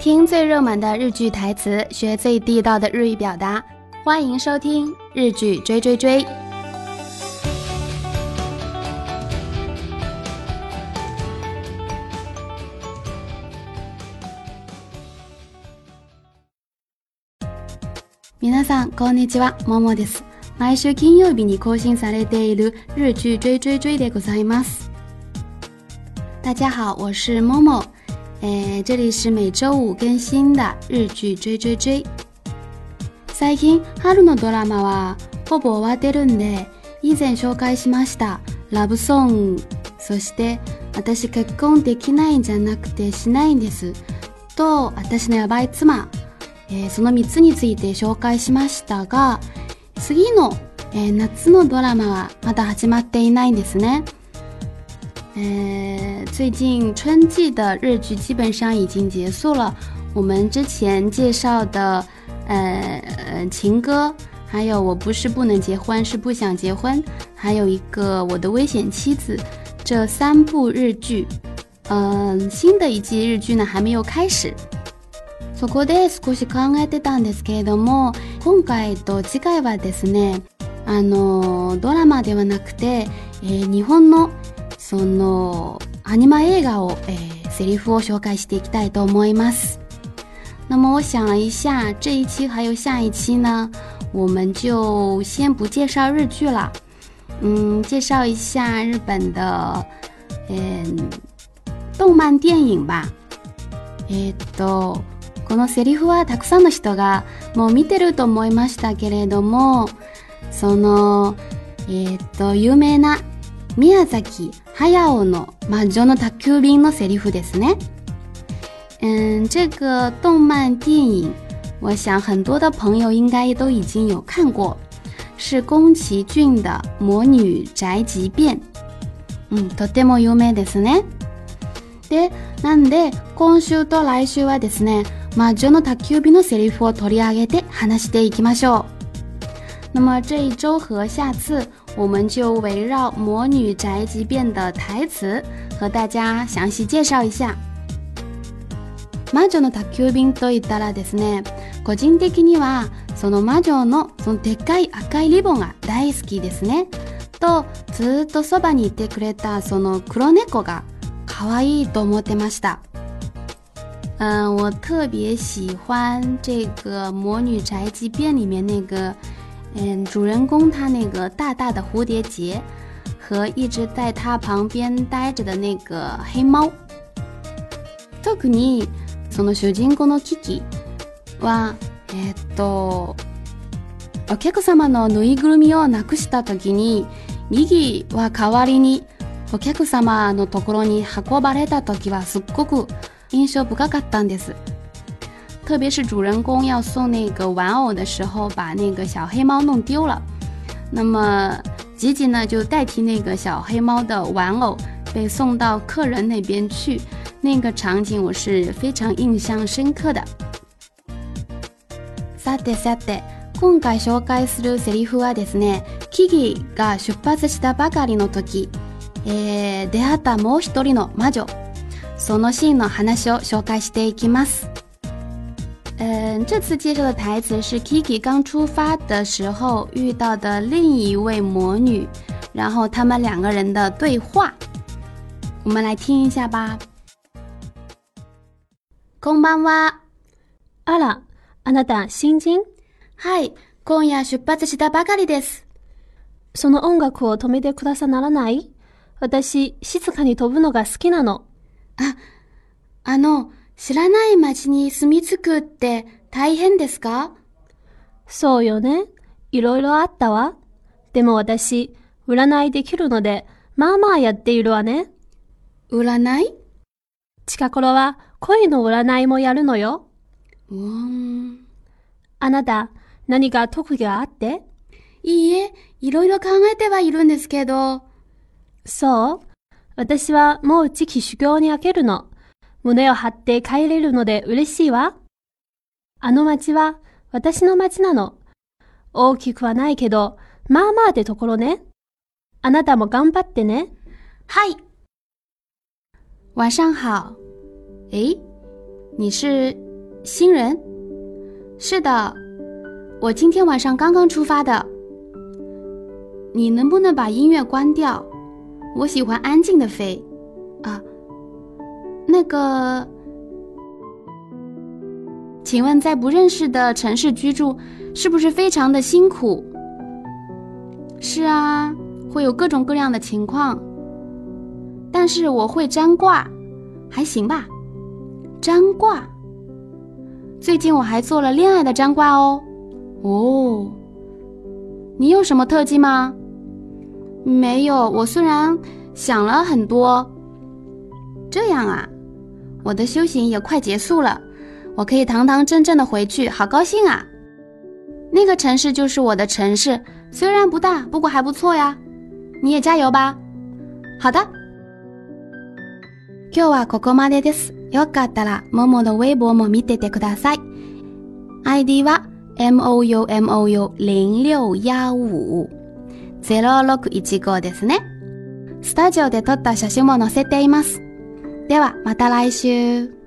听最热门的日剧台词，学最地道的日语表达。欢迎收听《日剧追追追》。皆さんこんにちは、ももです。毎週金曜日に更新されている日剧追追追でございます。大家好，我是も も。え这里是每周五更新的日剧追追追。最近春のドラマはほぼ終わってるんで、以前紹介しましたラブソング、そして私結婚できないんじゃなくてしないんです。と私のやばい妻、えー、その3つについて紹介しましたが、次の、えー、夏のドラマはまだ始まっていないんですね。呃，最近春季的日剧基本上已经结束了。我们之前介绍的，呃呃，情歌，还有我不是不能结婚，是不想结婚，还有一个我的危险妻子，这三部日剧，嗯，新的一季日剧呢还没有开始。そこで少し考えてたんですけれども、今回と次回はですね、あのドラマではなくて、え日本の そのアニマ映画を、えー、セリフを紹介していきたいと思います。那么我想了一下，这一期还有下一期呢，我们就先不介绍日剧了，嗯，介绍一下日本的，嗯，动漫电影吧。えっと、このセリフはたくさんの人がもう見てると思いましたけれども、その、えっと、有名な宮崎駿の魔女の宅急便のセリフですね。嗯，这个动漫电影，我想很多的朋友应该都已经有看过，是宫崎骏的《魔女宅急便》。うん、とても有名ですね。で、なんで今週と来週はですね、魔女の宅急便のセリフを取り上げて話していきましょう。那么这一周和下次。我们就围绕《魔女宅急便》的台词和大家详细介绍一下。魔女の宅急便と言ったらですね、個人的にはその魔女のそのでっかい赤いリボンが大好きですね。とずっとそばにいてくれたその黒猫が可愛いと思ってました。嗯，我特别喜欢这个《魔女宅急便》里面那个。嗯，主人公他那个大大的蝴蝶结，和一直在他旁边待着的那个黑猫。特にその主人公のキキは、えっと、お客様のぬいぐるみをなくした時に、ギギは代わりにお客様のところに運ばれた時はすっごく印象深かったんです。特别是主人公要送那个玩偶的时候，把那个小黑猫弄丢了，那么吉吉呢就代替那个小黑猫的玩偶被送到客人那边去，那个场景我是非常印象深刻的。さてさて、今回紹介するセリフはですね、キギが出発したばかりの時、えー、出会ったもう一人の魔女、そのシーンの話を紹介していきます。嗯，这次介绍的台词是 Kiki 刚出发的时候遇到的另一位魔女，然后他们两个人的对话，我们来听一下吧。こんばんは。あら、あなた新人？はい、今夜出発したばかりです。その音楽を止めてくださならない？私静かに飛ぶのが好きなの。あ、あの。知らない町に住み着くって大変ですか？そうよね。いろいろあったわ。でも私、占いできるので、まあまあやっているわね。占い？近頃は恋の占いもやるのよ。うーん。あなた、何か特技があって？いいえ、いろいろ考えてはいるんですけど。そう私はもう次期修行に開けるの。胸を張って帰れるので嬉しいわ。あの町は私の町なの。大きくはないけど、まあまあってところね。あなたも頑張ってね。はい。晚上好。诶，你是新人？是的，我今天晚上刚刚出发的。你能不能把音乐关掉？我喜欢安静的飞。那个，请问在不认识的城市居住是不是非常的辛苦？是啊，会有各种各样的情况。但是我会占卦，还行吧。占卦。最近我还做了恋爱的占卦哦。哦，你有什么特技吗？没有。我虽然想了很多。这样啊，我的修行也快结束了，我可以堂堂正正的回去，好高兴啊！那个城市就是我的城市，虽然不大，不过还不错呀。你也加油吧。好的。今日はここまでです。よかったらもものウェイボーも見ててください。ID は M O U M O U 零六幺五ゼロ六一五ですね。スタジオで撮った写真も載せています。 ではまた来週。